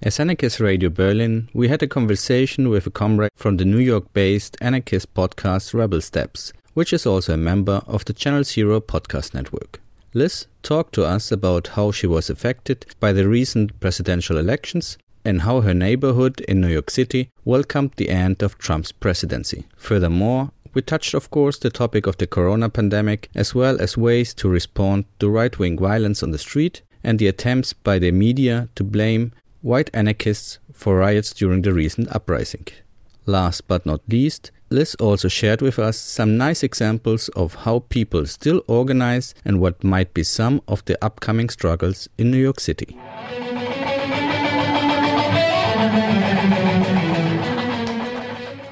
As Anarchist Radio Berlin, we had a conversation with a comrade from the New York based anarchist podcast Rebel Steps, which is also a member of the Channel Zero podcast network. Liz talked to us about how she was affected by the recent presidential elections and how her neighborhood in New York City welcomed the end of Trump's presidency. Furthermore, we touched, of course, the topic of the corona pandemic, as well as ways to respond to right wing violence on the street and the attempts by the media to blame white anarchists for riots during the recent uprising. Last but not least, Liz also shared with us some nice examples of how people still organize and what might be some of the upcoming struggles in New York City.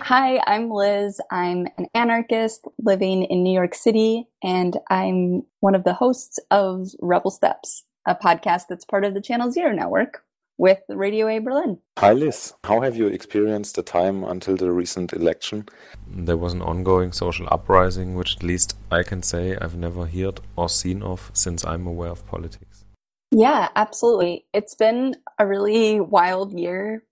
Hi, I'm Liz. I'm an anarchist living in New York City, and I'm one of the hosts of Rebel Steps, a podcast that's part of the Channel Zero network with Radio A Berlin. Hi Liz, how have you experienced the time until the recent election? There was an ongoing social uprising, which at least I can say I've never heard or seen of since I'm aware of politics. Yeah, absolutely. It's been a really wild year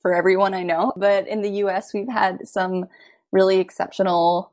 for everyone I know, but in the US, we've had some really exceptional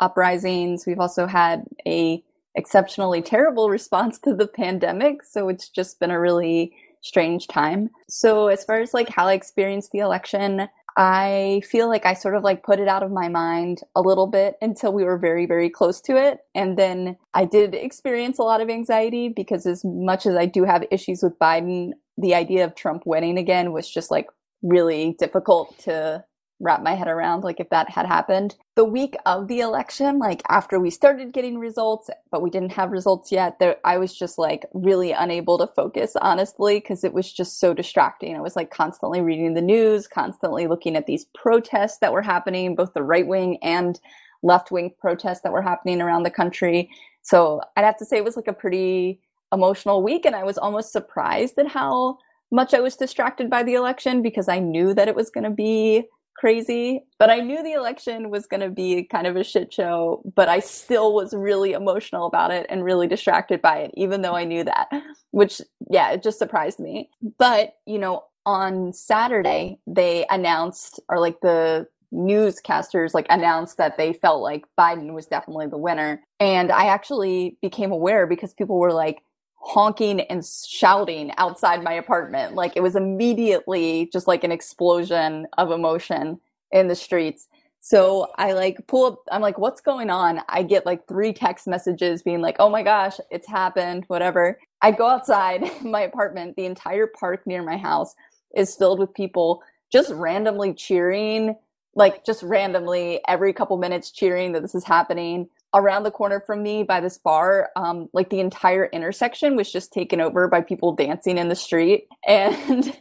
uprisings. We've also had a exceptionally terrible response to the pandemic, so it's just been a really strange time. So as far as like how I experienced the election, I feel like I sort of like put it out of my mind a little bit until we were very, very close to it. And then I did experience a lot of anxiety because, as much as I do have issues with Biden, the idea of Trump winning again was just like really difficult to wrap my head around like if that had happened. The week of the election like after we started getting results but we didn't have results yet there i was just like really unable to focus honestly because it was just so distracting. I was like constantly reading the news constantly looking at these protests that were happening both the right wing and left wing protests that were happening around the country. So i'd have to say it was like a pretty emotional week and i was almost surprised at how much i was distracted by the election because i knew that it was going to be crazy, but I knew the election was going to be kind of a shit show, but I still was really emotional about it and really distracted by it, even though I knew that, which, yeah, it just surprised me. But, you know, on Saturday, they announced, or like the newscasters like announced that they felt like Biden was definitely the winner. And I actually became aware because people were like, honking and shouting outside my apartment. Like it was immediately just like an explosion of emotion in the streets. So I like pull up, I'm like, what's going on? I get like three text messages being like, oh my gosh, it's happened, whatever. I go outside my apartment. The entire park near my house is filled with people just randomly cheering, like just randomly every couple minutes cheering that this is happening around the corner from me by this bar, um, like the entire intersection was just taken over by people dancing in the street. And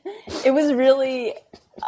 it was really,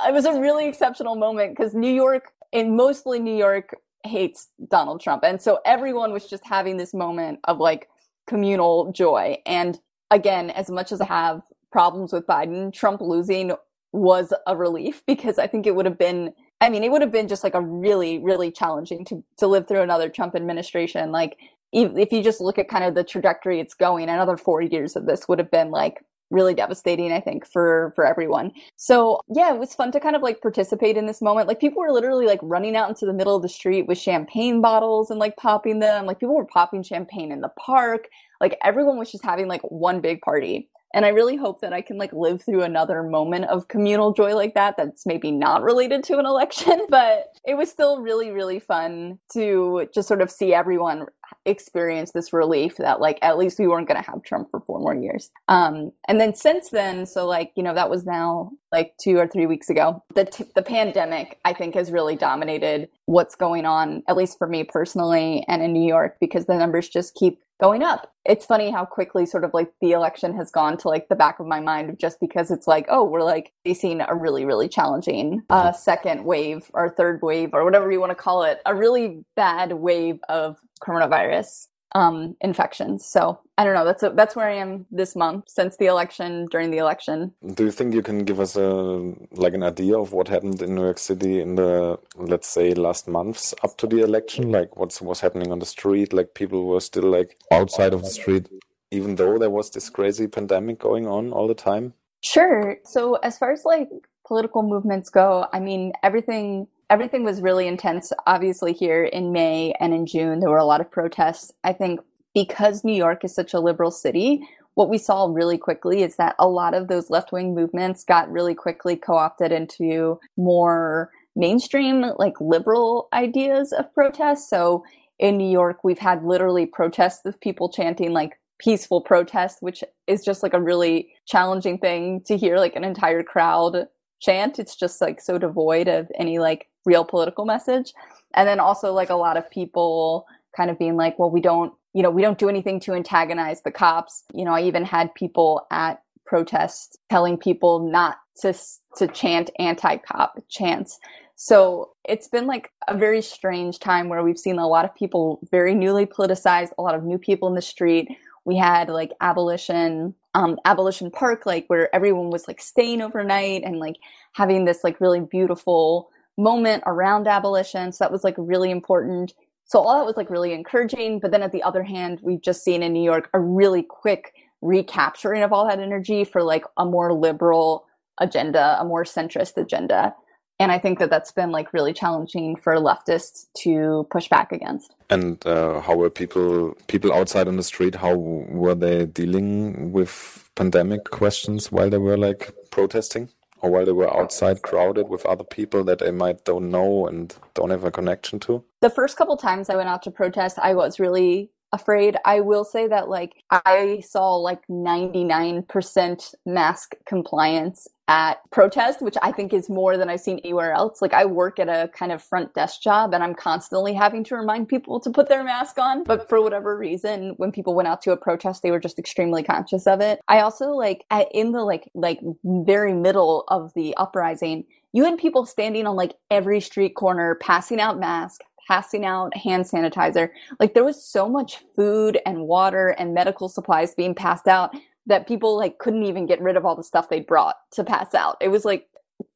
it was a really exceptional moment because New York, and mostly New York, hates Donald Trump. And so everyone was just having this moment of like communal joy. And again, as much as I have problems with Biden, Trump losing was a relief because I think it would have been I mean, it would have been just like a really, really challenging to to live through another Trump administration. Like, if you just look at kind of the trajectory it's going, another four years of this would have been like really devastating i think for for everyone. So yeah it was fun to kind of like participate in this moment. Like people were literally like running out into the middle of the street with champagne bottles and like popping them. Like people were popping champagne in the park. Like everyone was just having like one big party and I really hope that I can like live through another moment of communal joy like that that's maybe not related to an election, but it was still really really fun to just sort of see everyone experience this relief that like at least we weren't going to have Trump for four more years. Um and then since then so like you know that was now like 2 or 3 weeks ago. The t- the pandemic I think has really dominated what's going on at least for me personally and in New York because the numbers just keep going up. It's funny how quickly sort of like the election has gone to like the back of my mind just because it's like, oh, we're like facing a really, really challenging uh, second wave or third wave or whatever you want to call it, a really bad wave of coronavirus um, infections. So I don't know. That's a, that's where I am this month since the election. During the election, do you think you can give us a like an idea of what happened in New York City in the let's say last months up to the election? Like what's was happening on the street? Like people were still like outside of the street, even though there was this crazy pandemic going on all the time. Sure. So as far as like political movements go, I mean everything everything was really intense. Obviously, here in May and in June, there were a lot of protests. I think because New York is such a liberal city, what we saw really quickly is that a lot of those left wing movements got really quickly co opted into more mainstream, like liberal ideas of protest. So in New York, we've had literally protests of people chanting like peaceful protest, which is just like a really challenging thing to hear like an entire crowd chant. It's just like so devoid of any like real political message. And then also like a lot of people kind of being like, well, we don't, you know, we don't do anything to antagonize the cops. You know, I even had people at protests telling people not to to chant anti-cop chants. So it's been like a very strange time where we've seen a lot of people very newly politicized, a lot of new people in the street. We had like abolition um, Abolition Park, like where everyone was like staying overnight and like having this like really beautiful moment around abolition. So that was like really important. So all that was like really encouraging. But then at the other hand, we've just seen in New York a really quick recapturing of all that energy for like a more liberal agenda, a more centrist agenda and I think that that's been like really challenging for leftists to push back against. And uh, how were people people outside on the street? How were they dealing with pandemic questions while they were like protesting, or while they were outside crowded with other people that they might don't know and don't have a connection to? The first couple times I went out to protest, I was really afraid. I will say that like I saw like 99% mask compliance at protest, which I think is more than I've seen anywhere else. Like I work at a kind of front desk job and I'm constantly having to remind people to put their mask on. But for whatever reason, when people went out to a protest, they were just extremely conscious of it. I also like in the like like very middle of the uprising, you had people standing on like every street corner passing out masks passing out hand sanitizer. Like there was so much food and water and medical supplies being passed out that people like couldn't even get rid of all the stuff they brought to pass out. It was like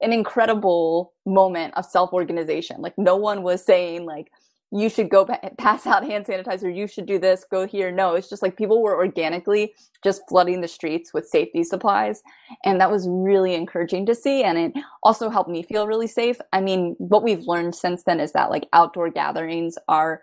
an incredible moment of self-organization. Like no one was saying like you should go pass out hand sanitizer, you should do this, go here. No, it's just like people were organically just flooding the streets with safety supplies. And that was really encouraging to see. And it also helped me feel really safe. I mean, what we've learned since then is that like outdoor gatherings are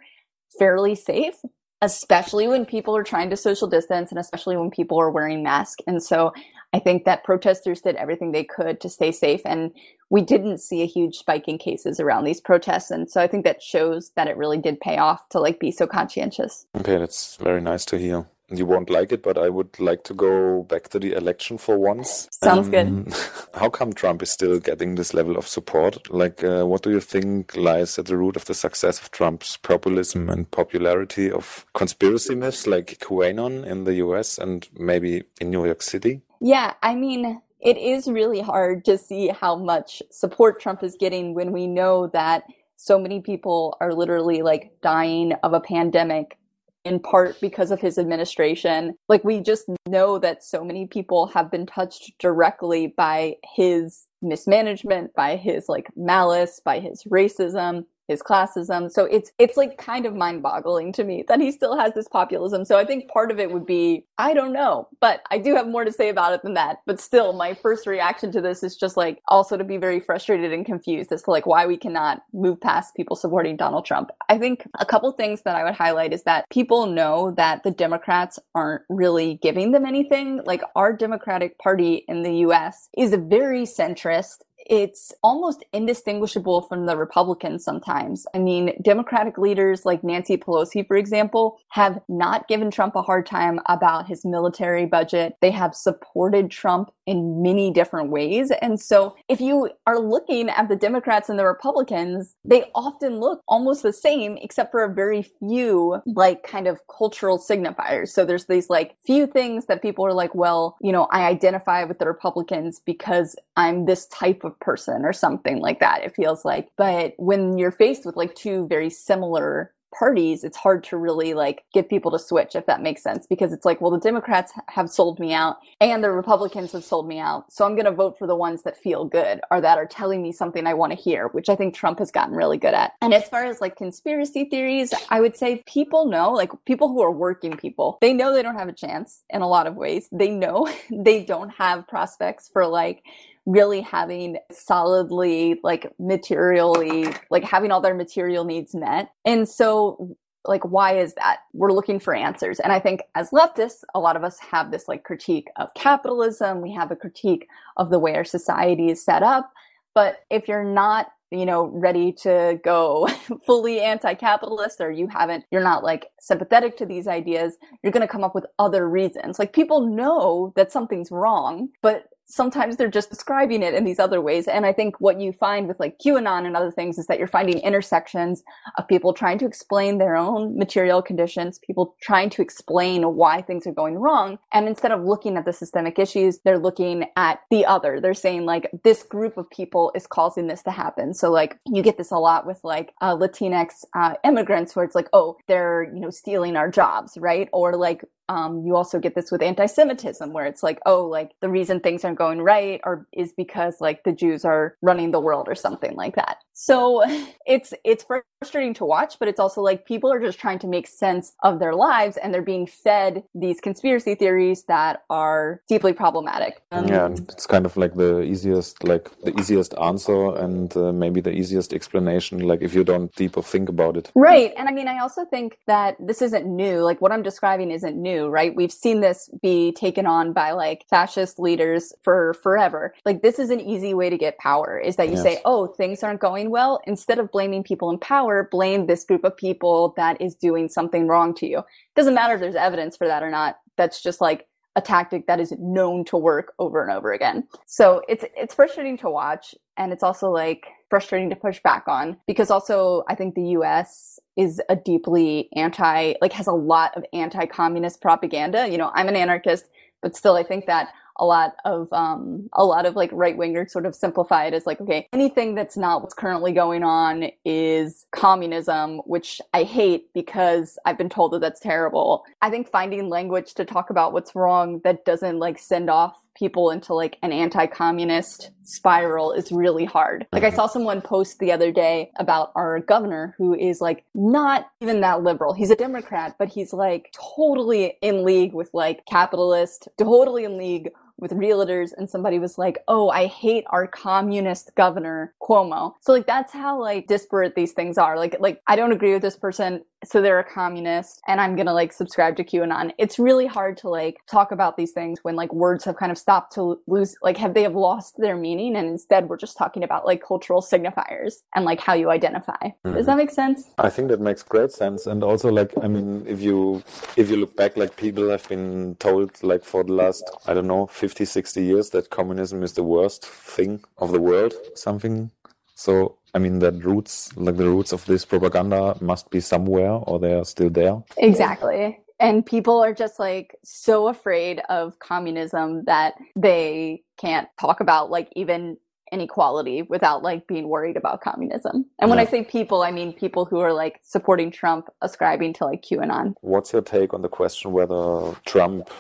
fairly safe, especially when people are trying to social distance and especially when people are wearing masks. And so I think that protesters did everything they could to stay safe. And we didn't see a huge spike in cases around these protests. And so I think that shows that it really did pay off to like be so conscientious. Okay, that's very nice to hear. You won't like it, but I would like to go back to the election for once. Sounds um, good. How come Trump is still getting this level of support? Like, uh, what do you think lies at the root of the success of Trump's populism and popularity of conspiracy myths like QAnon in the US and maybe in New York City? Yeah, I mean, it is really hard to see how much support Trump is getting when we know that so many people are literally like dying of a pandemic in part because of his administration. Like, we just know that so many people have been touched directly by his mismanagement, by his like malice, by his racism his classism. So it's it's like kind of mind-boggling to me that he still has this populism. So I think part of it would be I don't know, but I do have more to say about it than that. But still, my first reaction to this is just like also to be very frustrated and confused as to like why we cannot move past people supporting Donald Trump. I think a couple things that I would highlight is that people know that the Democrats aren't really giving them anything. Like our Democratic Party in the US is a very centrist it's almost indistinguishable from the Republicans sometimes. I mean, Democratic leaders like Nancy Pelosi, for example, have not given Trump a hard time about his military budget. They have supported Trump in many different ways. And so if you are looking at the Democrats and the Republicans, they often look almost the same, except for a very few like kind of cultural signifiers. So there's these like few things that people are like, well, you know, I identify with the Republicans because I'm this type of person or something like that. It feels like. But when you're faced with like two very similar parties, it's hard to really like get people to switch, if that makes sense, because it's like, well, the Democrats have sold me out and the Republicans have sold me out. So I'm going to vote for the ones that feel good or that are telling me something I want to hear, which I think Trump has gotten really good at. And as far as like conspiracy theories, I would say people know, like people who are working people, they know they don't have a chance in a lot of ways. They know they don't have prospects for like really having solidly like materially like having all their material needs met. And so like why is that? We're looking for answers. And i think as leftists a lot of us have this like critique of capitalism. We have a critique of the way our society is set up. But if you're not you know ready to go fully anti-capitalist or you haven't you're not like sympathetic to these ideas you're going to come up with other reasons. Like people know that something's wrong but sometimes they're just describing it in these other ways. And I think what you find with like QAnon and other things is that you're finding intersections of people trying to explain their own material conditions, people trying to explain why things are going wrong. And instead of looking at the systemic issues, they're looking at the other. They're saying like this group of people is causing this to happen. So like you get this a lot with like uh, Latinx uh, immigrants where it's like, oh, they're, you know, stealing our jobs, right? Or like um, you also get this with anti-Semitism, where it's like, oh, like the reason things aren't going right or is because like the Jews are running the world or something like that. So it's it's frustrating to watch, but it's also like people are just trying to make sense of their lives and they're being fed these conspiracy theories that are deeply problematic. Um, yeah, it's kind of like the easiest, like the easiest answer and uh, maybe the easiest explanation. Like if you don't deeper think about it, right? And I mean, I also think that this isn't new. Like what I'm describing isn't new right? We've seen this be taken on by like fascist leaders for forever. Like this is an easy way to get power is that you yes. say, "Oh, things aren't going well." Instead of blaming people in power, blame this group of people that is doing something wrong to you. Doesn't matter if there's evidence for that or not. That's just like a tactic that is known to work over and over again. So it's it's frustrating to watch and it's also like frustrating to push back on because also I think the US is a deeply anti like has a lot of anti-communist propaganda. You know, I'm an anarchist, but still I think that a lot of um, a lot of like right wingers sort of simplify it as like okay anything that's not what's currently going on is communism which i hate because i've been told that that's terrible. I think finding language to talk about what's wrong that doesn't like send off people into like an anti-communist spiral is really hard. Like I mm-hmm. saw someone post the other day about our governor who is like not even that liberal. He's a Democrat, but he's like totally in league with like capitalist, totally in league with realtors and somebody was like, "Oh, I hate our communist governor Cuomo." So like that's how like disparate these things are. Like like I don't agree with this person, so they're a communist and I'm going to like subscribe to QAnon. It's really hard to like talk about these things when like words have kind of stopped to lose like have they have lost their meaning and instead we're just talking about like cultural signifiers and like how you identify. Mm-hmm. Does that make sense? I think that makes great sense and also like I mean if you if you look back like people have been told like for the last I don't know 50 50, 60 years that communism is the worst thing of the world, something. So, I mean, that roots, like the roots of this propaganda must be somewhere or they are still there. Exactly. And people are just like so afraid of communism that they can't talk about like even inequality without like being worried about communism. And when. I say people, I mean people who are like supporting Trump, ascribing to like QAnon. What's your take on the question whether Trump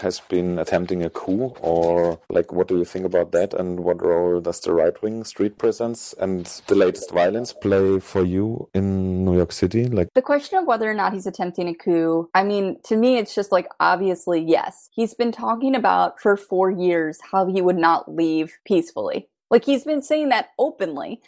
has been attempting a coup or like what do you think about that and what role does the right wing street presence and the latest violence play for you in New York City? Like the question of whether or not he's attempting a coup, I mean, to me it's just like obviously yes. He's been talking about for 4 years how he would not leave peacefully. Like he's been saying that openly.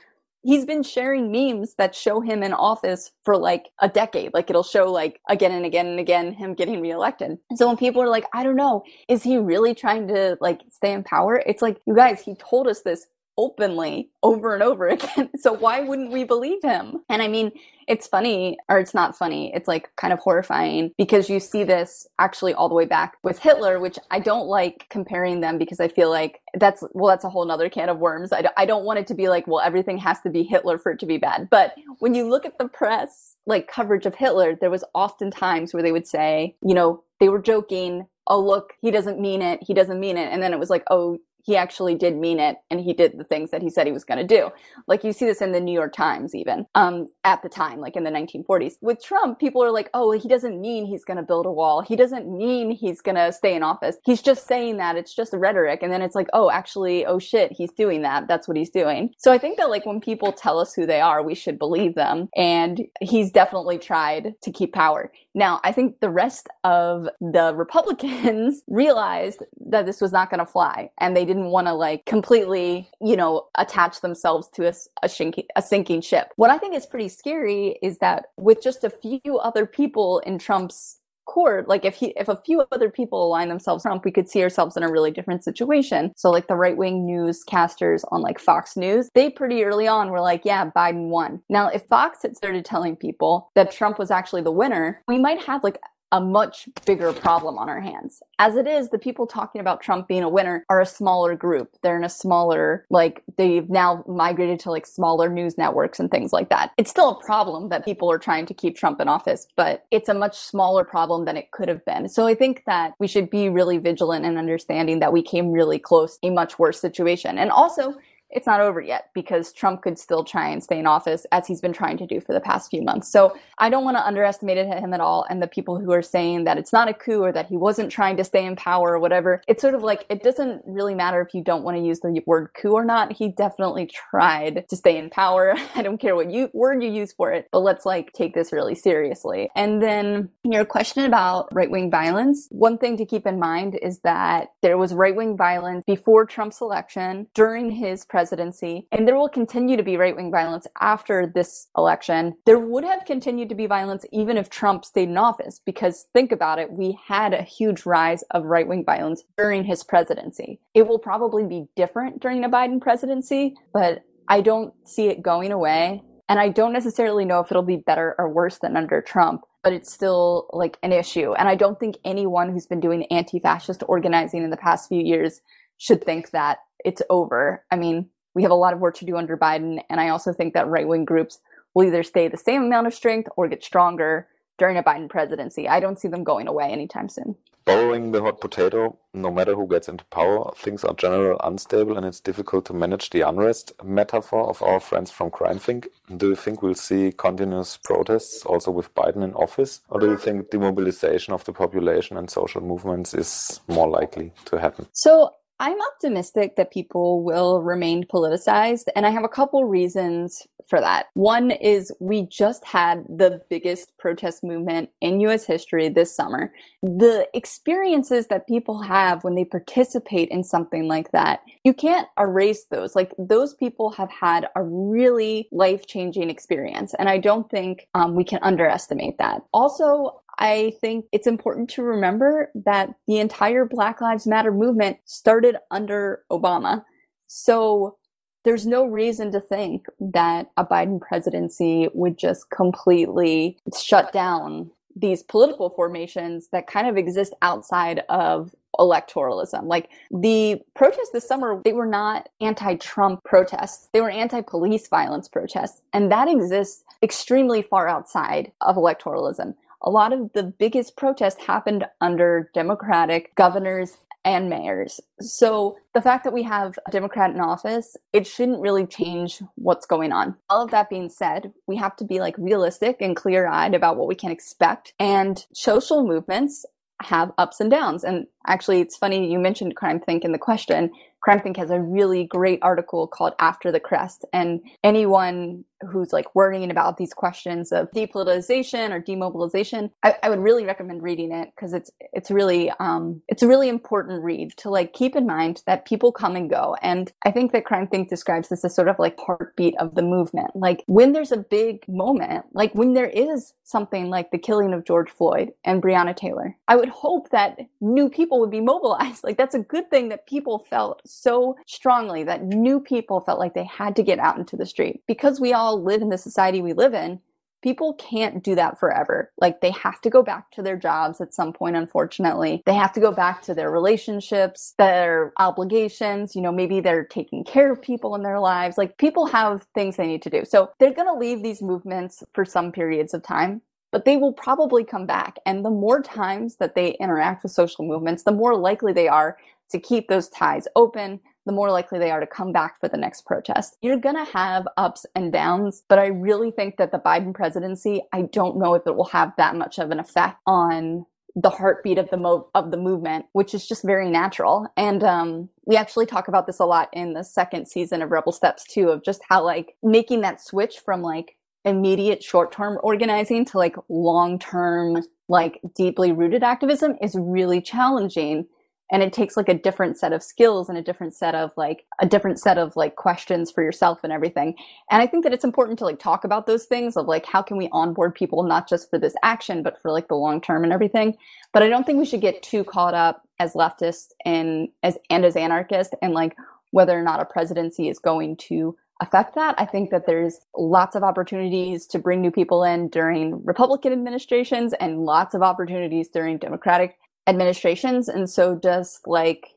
He's been sharing memes that show him in office for like a decade. Like it'll show like again and again and again him getting reelected. So when people are like, I don't know, is he really trying to like stay in power? It's like, you guys, he told us this openly over and over again. So why wouldn't we believe him? And I mean, it's funny, or it's not funny. It's like kind of horrifying because you see this actually all the way back with Hitler, which I don't like comparing them because I feel like that's, well, that's a whole nother can of worms. I, I don't want it to be like, well, everything has to be Hitler for it to be bad. But when you look at the press, like coverage of Hitler, there was often times where they would say, you know, they were joking, oh look he doesn't mean it he doesn't mean it and then it was like oh he actually did mean it and he did the things that he said he was going to do. Like you see this in the New York Times even um, at the time, like in the 1940s. With Trump, people are like, oh, he doesn't mean he's going to build a wall. He doesn't mean he's going to stay in office. He's just saying that. It's just rhetoric. And then it's like, oh, actually, oh shit, he's doing that. That's what he's doing. So I think that like when people tell us who they are, we should believe them. And he's definitely tried to keep power. Now, I think the rest of the Republicans realized that this was not going to fly and they didn't want to like completely, you know, attach themselves to a, a, a sinking ship. What I think is pretty scary is that with just a few other people in Trump's court like if he if a few other people align themselves Trump we could see ourselves in a really different situation. So like the right-wing newscasters on like Fox News they pretty early on were like yeah Biden won. Now if Fox had started telling people that Trump was actually the winner we might have like a much bigger problem on our hands. As it is, the people talking about Trump being a winner are a smaller group. They're in a smaller, like, they've now migrated to like smaller news networks and things like that. It's still a problem that people are trying to keep Trump in office, but it's a much smaller problem than it could have been. So I think that we should be really vigilant in understanding that we came really close a much worse situation. And also, it's not over yet because Trump could still try and stay in office as he's been trying to do for the past few months. So I don't want to underestimate him at all. And the people who are saying that it's not a coup or that he wasn't trying to stay in power or whatever, it's sort of like it doesn't really matter if you don't want to use the word coup or not. He definitely tried to stay in power. I don't care what you word you use for it, but let's like take this really seriously. And then your question about right wing violence, one thing to keep in mind is that there was right wing violence before Trump's election, during his presidency presidency, and there will continue to be right wing violence after this election. There would have continued to be violence even if Trump stayed in office, because think about it, we had a huge rise of right wing violence during his presidency. It will probably be different during a Biden presidency, but I don't see it going away. And I don't necessarily know if it'll be better or worse than under Trump but it's still like an issue. And I don't think anyone who's been doing anti fascist organizing in the past few years should think that it's over. I mean, we have a lot of work to do under Biden. And I also think that right wing groups will either stay the same amount of strength or get stronger during a Biden presidency. I don't see them going away anytime soon. Borrowing the hot potato, no matter who gets into power, things are generally unstable and it's difficult to manage the unrest metaphor of our friends from CrimethInc. Do you think we'll see continuous protests also with Biden in office? Or do you think demobilization of the population and social movements is more likely to happen? So I'm optimistic that people will remain politicized, and I have a couple reasons for that. One is we just had the biggest protest movement in US history this summer. The experiences that people have when they participate in something like that, you can't erase those. Like those people have had a really life changing experience, and I don't think um, we can underestimate that. Also, I think it's important to remember that the entire Black Lives Matter movement started under Obama. So there's no reason to think that a Biden presidency would just completely shut down these political formations that kind of exist outside of electoralism. Like the protests this summer, they were not anti Trump protests, they were anti police violence protests. And that exists extremely far outside of electoralism a lot of the biggest protests happened under Democratic governors and mayors. So the fact that we have a Democrat in office, it shouldn't really change what's going on. All of that being said, we have to be like realistic and clear eyed about what we can expect. And social movements have ups and downs. And actually, it's funny you mentioned CrimethInc in the question. CrimethInc has a really great article called After the Crest. And anyone who's like worrying about these questions of depolitization or demobilization, I, I would really recommend reading it because it's it's really um, it's a really important read to like keep in mind that people come and go. And I think that CrimethInc describes this as sort of like heartbeat of the movement. Like when there's a big moment, like when there is something like the killing of George Floyd and Breonna Taylor, I would hope that new people would be mobilized. Like that's a good thing that people felt so strongly that new people felt like they had to get out into the street. Because we all live in the society we live in, people can't do that forever. Like they have to go back to their jobs at some point, unfortunately. They have to go back to their relationships, their obligations. You know, maybe they're taking care of people in their lives. Like people have things they need to do. So they're going to leave these movements for some periods of time. But they will probably come back. And the more times that they interact with social movements, the more likely they are to keep those ties open, the more likely they are to come back for the next protest. You're going to have ups and downs, but I really think that the Biden presidency, I don't know if it will have that much of an effect on the heartbeat of the mo- of the movement, which is just very natural. And um, we actually talk about this a lot in the second season of Rebel Steps too, of just how like making that switch from like immediate short term organizing to like long term, like deeply rooted activism is really challenging and it takes like a different set of skills and a different set of like a different set of like questions for yourself and everything and i think that it's important to like talk about those things of like how can we onboard people not just for this action but for like the long term and everything but i don't think we should get too caught up as leftists and as and as anarchists and like whether or not a presidency is going to affect that. I think that there's lots of opportunities to bring new people in during Republican administrations and lots of opportunities during Democratic administrations. And so just like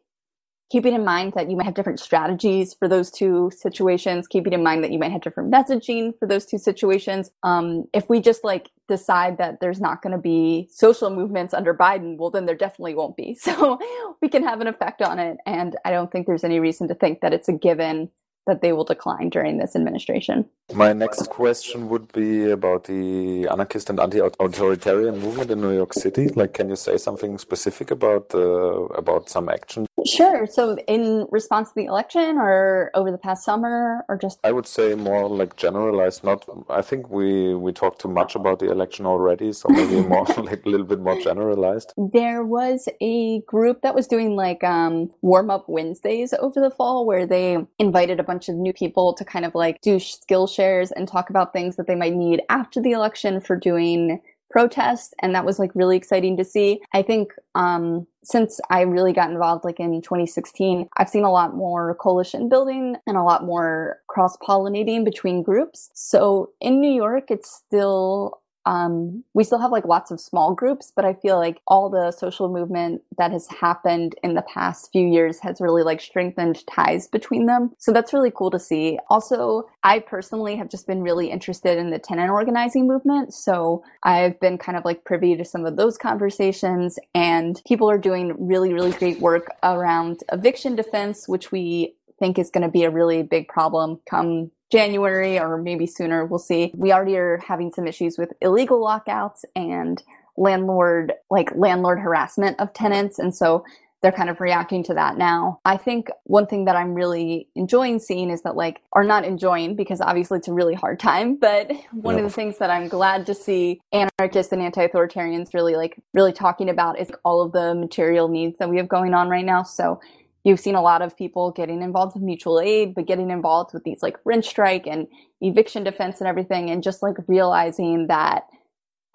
keeping in mind that you might have different strategies for those two situations, keeping in mind that you might have different messaging for those two situations. Um, if we just like decide that there's not going to be social movements under Biden, well, then there definitely won't be. So we can have an effect on it. And I don't think there's any reason to think that it's a given that they will decline during this administration. My next question would be about the anarchist and anti-authoritarian movement in New York City. Like, can you say something specific about uh, about some action? Sure. So, in response to the election, or over the past summer, or just I would say more like generalized. Not. I think we we talked too much about the election already, so maybe more like a little bit more generalized. There was a group that was doing like um, warm up Wednesdays over the fall, where they invited a bunch of new people to kind of like do skill shares and talk about things that they might need after the election for doing protests and that was like really exciting to see. I think um, since i really got involved like in 2016 i've seen a lot more coalition building and a lot more cross pollinating between groups. So in new york it's still um, we still have like lots of small groups, but I feel like all the social movement that has happened in the past few years has really like strengthened ties between them. So that's really cool to see. Also, I personally have just been really interested in the tenant organizing movement. So I've been kind of like privy to some of those conversations and people are doing really, really great work around eviction defense, which we think is going to be a really big problem come January or maybe sooner. We'll see. We already are having some issues with illegal lockouts and landlord, like landlord harassment of tenants. And so they're kind of reacting to that now. I think one thing that I'm really enjoying seeing is that, like, or not enjoying because obviously it's a really hard time, but one yeah. of the things that I'm glad to see anarchists and anti authoritarians really, like, really talking about is all of the material needs that we have going on right now. So you've seen a lot of people getting involved with mutual aid, but getting involved with these like rent strike and eviction defense and everything, and just like realizing that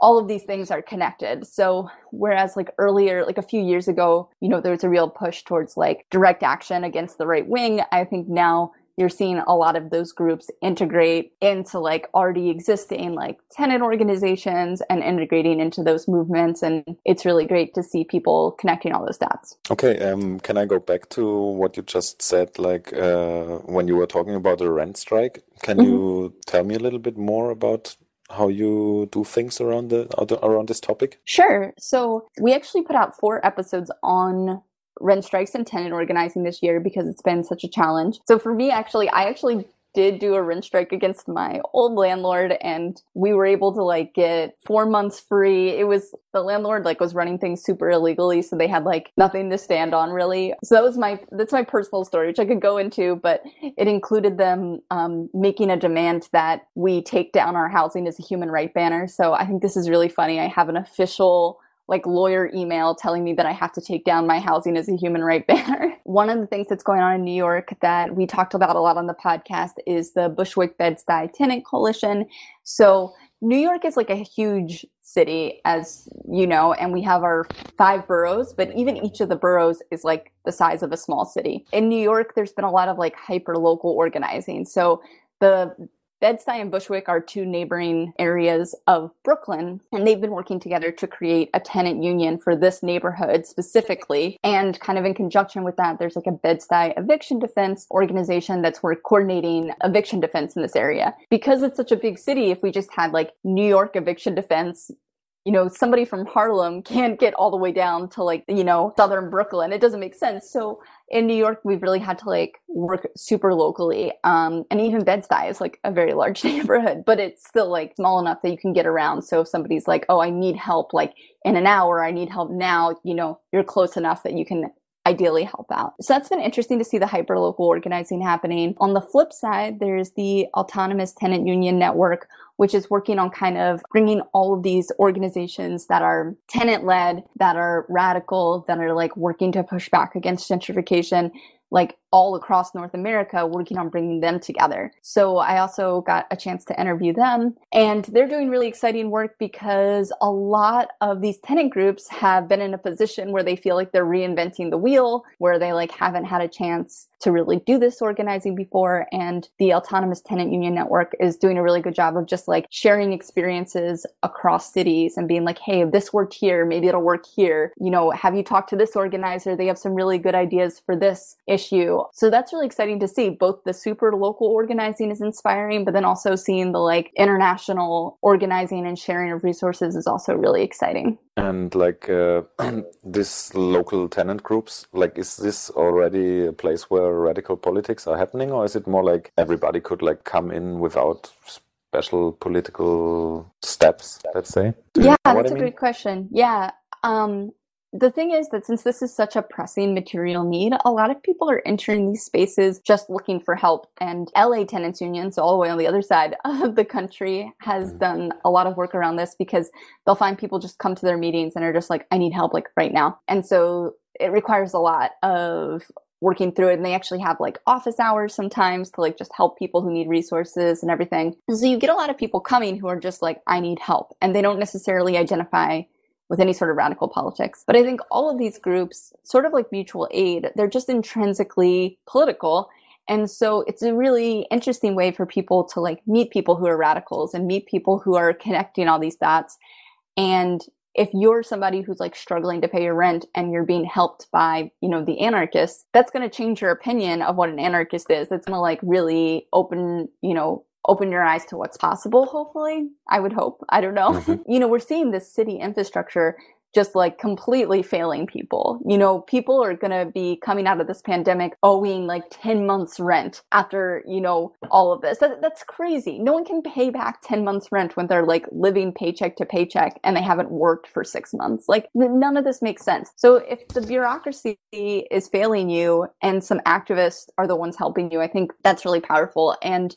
all of these things are connected. So whereas like earlier, like a few years ago, you know, there was a real push towards like direct action against the right wing. I think now you're seeing a lot of those groups integrate into like already existing like tenant organizations and integrating into those movements and it's really great to see people connecting all those dots. Okay um, can i go back to what you just said like uh, when you were talking about the rent strike? Can mm-hmm. you tell me a little bit more about how you do things around the around this topic? Sure. So we actually put out four episodes on rent strikes and tenant organizing this year because it's been such a challenge. So for me, actually, I actually did do a rent strike against my old landlord and we were able to like get four months free. It was the landlord like was running things super illegally so they had like nothing to stand on really. So that was my that's my personal story which i could go into but it included them um, making a demand that we take down our housing as a human right banner. So i think this is really funny. I have an official like lawyer email telling me that I have to take down my housing as a human right banner. One of the things that's going on in New York that we talked about a lot on the podcast is the Bushwick Bed-Stuy Tenant Coalition. So New York is like a huge city, as you know, and we have our five boroughs, but even each of the boroughs is like the size of a small city. In New York, there's been a lot of like hyper local organizing. So the Bed-Stuy and Bushwick are two neighboring areas of Brooklyn, and they've been working together to create a tenant union for this neighborhood specifically. And kind of in conjunction with that, there's like a Bed-Stuy eviction defense organization that's work coordinating eviction defense in this area. Because it's such a big city, if we just had like New York eviction defense, you know, somebody from Harlem can't get all the way down to like, you know, southern Brooklyn. It doesn't make sense. So in New York, we've really had to like work super locally. Um, and even Bed-Stuy is like a very large neighborhood, but it's still like small enough that you can get around. So if somebody's like, oh, I need help like in an hour, I need help now, you know, you're close enough that you can ideally help out. So that's been interesting to see the hyperlocal organizing happening. On the flip side, there's the Autonomous Tenant Union Network, which is working on kind of bringing all of these organizations that are tenant led, that are radical, that are like working to push back against gentrification like all across North America working on bringing them together. So I also got a chance to interview them and they're doing really exciting work because a lot of these tenant groups have been in a position where they feel like they're reinventing the wheel, where they like haven't had a chance to really do this organizing before and the autonomous tenant union network is doing a really good job of just like sharing experiences across cities and being like hey this worked here maybe it'll work here. You know have you talked to this organizer? They have some really good ideas for this issue so that's really exciting to see both the super local organizing is inspiring but then also seeing the like international organizing and sharing of resources is also really exciting and like uh, this local tenant groups like is this already a place where radical politics are happening, or is it more like everybody could like come in without special political steps? Let's say. Yeah, that's I mean? a great question. Yeah. Um, the thing is that since this is such a pressing material need, a lot of people are entering these spaces just looking for help. And LA Tenants Union, so all the way on the other side of the country, has mm. done a lot of work around this because they'll find people just come to their meetings and are just like, I need help like right now. And so it requires a lot of working through it and they actually have like office hours sometimes to like just help people who need resources and everything. So you get a lot of people coming who are just like, I need help. And they don't necessarily identify with any sort of radical politics. But I think all of these groups, sort of like mutual aid, they're just intrinsically political. And so it's a really interesting way for people to like meet people who are radicals and meet people who are connecting all these dots and if you're somebody who's like struggling to pay your rent and you're being helped by, you know, the anarchists, that's going to change your opinion of what an anarchist is. That's going to like really open, you know, open your eyes to what's possible, hopefully. I would hope. I don't know. Mm-hmm. you know, we're seeing this city infrastructure just like completely failing people. You know, people are going to be coming out of this pandemic owing like 10 months rent after, you know, all of this. That, that's crazy. No one can pay back 10 months rent when they're like living paycheck to paycheck and they haven't worked for six months. Like none of this makes sense. So if the bureaucracy is failing you and some activists are the ones helping you, I think that's really powerful. And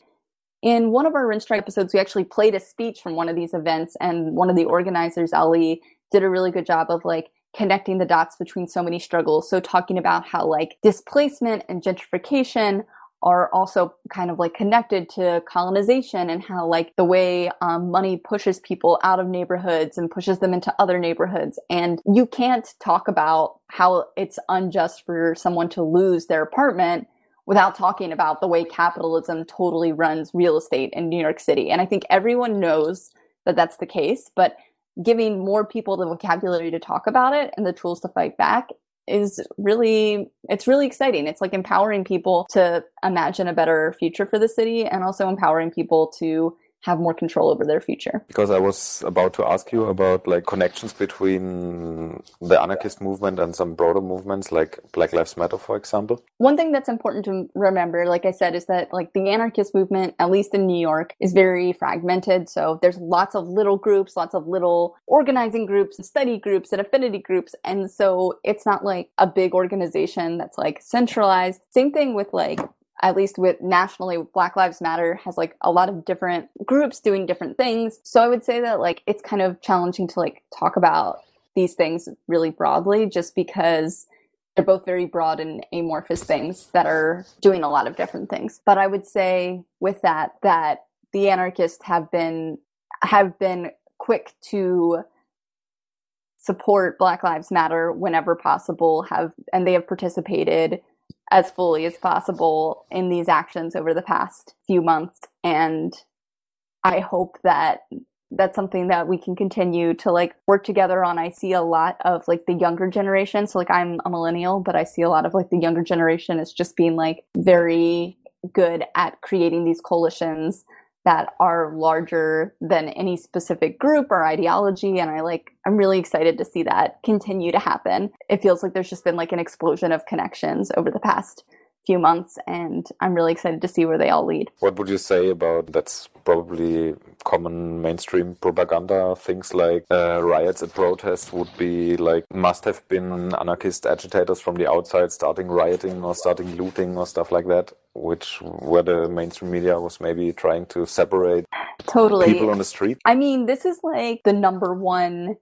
in one of our Rent Strike episodes, we actually played a speech from one of these events, and one of the organizers, Ali, did a really good job of like connecting the dots between so many struggles. So talking about how like displacement and gentrification are also kind of like connected to colonization and how like the way um, money pushes people out of neighborhoods and pushes them into other neighborhoods and you can't talk about how it's unjust for someone to lose their apartment without talking about the way capitalism totally runs real estate in New York City. And I think everyone knows that that's the case but giving more people the vocabulary to talk about it and the tools to fight back is really it's really exciting. It's like empowering people to imagine a better future for the city and also empowering people to have more control over their future. Because I was about to ask you about like connections between the anarchist movement and some broader movements like Black Lives Matter, for example. One thing that's important to remember, like I said, is that like the anarchist movement, at least in New York, is very fragmented. So there's lots of little groups, lots of little organizing groups, study groups, and affinity groups. And so it's not like a big organization that's like centralized. Same thing with like at least with nationally black lives matter has like a lot of different groups doing different things. So i would say that like it's kind of challenging to like talk about these things really broadly just because they're both very broad and amorphous things that are doing a lot of different things. But i would say with that that the anarchists have been have been quick to support Black Lives Matter whenever possible have and they have participated as fully as possible in these actions over the past few months and I hope that that's something that we can continue to like work together on. I see a lot of like the younger generation. So like I'm a millennial, but I see a lot of like the younger generation is just being like very good at creating these coalitions that are larger than any specific group or ideology and i like i'm really excited to see that continue to happen. It feels like there's just been like an explosion of connections over the past few months and i'm really excited to see where they all lead. What would you say about that's probably common mainstream propaganda things like uh, riots and protests would be like must have been anarchist agitators from the outside starting rioting or starting looting or stuff like that which where the mainstream media was maybe trying to separate totally. people on the street? I mean this is like the number one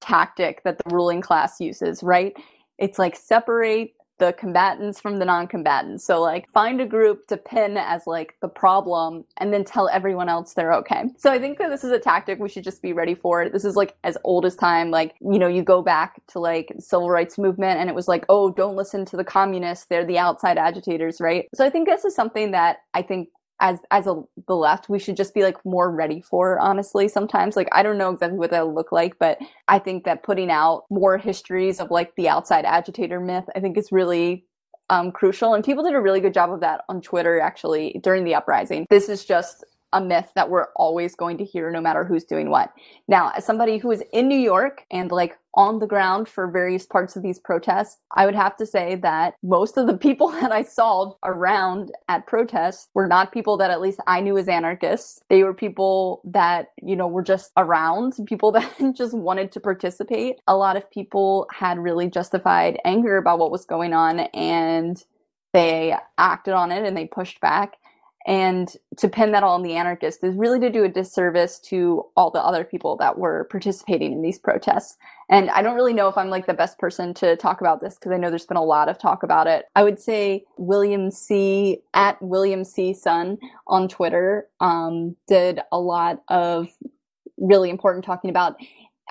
tactic that the ruling class uses right? It's like separate the combatants from the non-combatants. So like find a group to pin as like the problem and then tell everyone else they're okay. So I think that this is a tactic we should just be ready for. It. This is like as old as time. Like, you know, you go back to like civil rights movement and it was like, oh, don't listen to the communists. They're the outside agitators, right? So I think this is something that I think as as a the left we should just be like more ready for honestly sometimes. Like i don't know exactly what that would look like but i think that putting out more histories of like the outside agitator myth i think is really um, crucial. And people did a really good job of that on twitter actually during the uprising. This is just a myth that we're always going to hear no matter who's doing what. Now, as somebody who is in New York and like on the ground for various parts of these protests, I would have to say that most of the people that I saw around at protests were not people that at least I knew as anarchists. They were people that, you know, were just around, people that just wanted to participate. A lot of people had really justified anger about what was going on and they acted on it and they pushed back. And to pin that all on the anarchists is really to do a disservice to all the other people that were participating in these protests. And I don't really know if I'm like the best person to talk about this because I know there's been a lot of talk about it. I would say William C. at William C. Sun on Twitter um, did a lot of really important talking about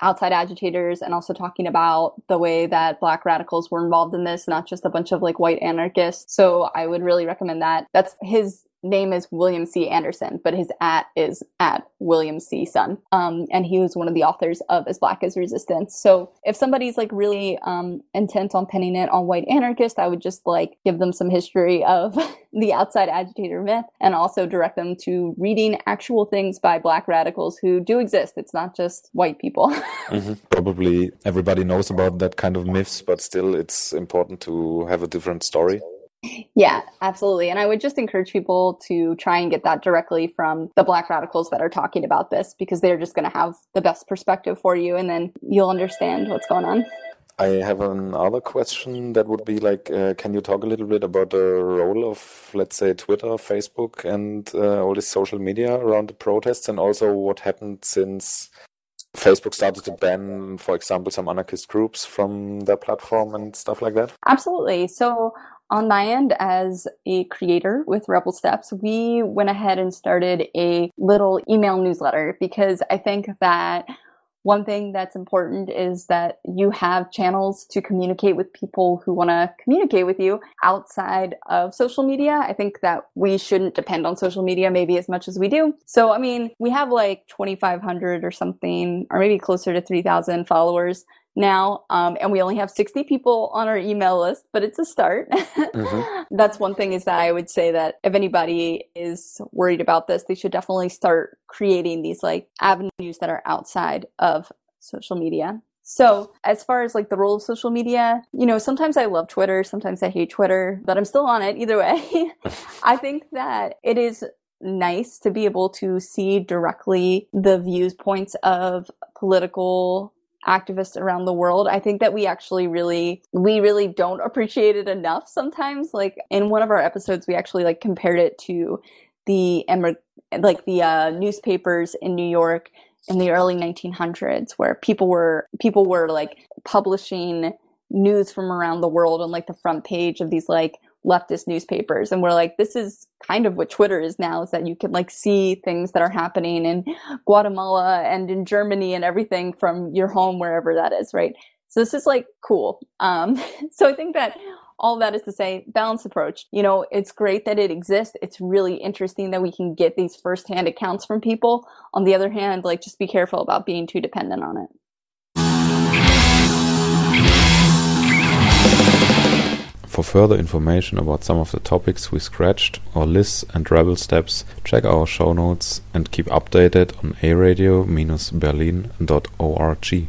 outside agitators and also talking about the way that black radicals were involved in this, not just a bunch of like white anarchists. So I would really recommend that. That's his name is William C. Anderson, but his at is at William C. Sun. Um, and he was one of the authors of As Black as Resistance. So if somebody's like really um, intent on pinning it on white anarchists, I would just like give them some history of the outside agitator myth and also direct them to reading actual things by black radicals who do exist. It's not just white people. mm-hmm. Probably everybody knows about that kind of myths, but still it's important to have a different story. Yeah, absolutely. And I would just encourage people to try and get that directly from the black radicals that are talking about this because they're just going to have the best perspective for you and then you'll understand what's going on. I have another question that would be like, uh, can you talk a little bit about the role of, let's say, Twitter, Facebook, and uh, all this social media around the protests, and also what happened since Facebook started to ban, for example, some anarchist groups from their platform and stuff like that? Absolutely. So on my end as a creator with rebel steps we went ahead and started a little email newsletter because i think that one thing that's important is that you have channels to communicate with people who want to communicate with you outside of social media. I think that we shouldn't depend on social media maybe as much as we do. So, I mean, we have like 2,500 or something, or maybe closer to 3,000 followers now, um, and we only have 60 people on our email list, but it's a start. mm-hmm. That's one thing is that I would say that if anybody is worried about this, they should definitely start creating these like avenues that are outside of social media. So, as far as like the role of social media, you know, sometimes I love Twitter, sometimes I hate Twitter, but I'm still on it either way. I think that it is nice to be able to see directly the viewpoints of political activists around the world. I think that we actually really, we really don't appreciate it enough sometimes. Like in one of our episodes, we actually like compared it to the, like the uh, newspapers in New York in the early 1900s where people were, people were like publishing news from around the world on like the front page of these like leftist newspapers. And we're like this is kind of what twitter is now is that you can like see things that are happening in guatemala and in germany and everything from your home wherever that is right? So this is like cool. Um, so i think that all that is to say balanced approach. You know it's great that it exists. It's really interesting that we can get these firsthand accounts from people. On the other hand like just be careful about being too dependent on it For further information about some of the topics we scratched or lists and rebel steps, check our show notes and keep updated on aradio-berlin.org.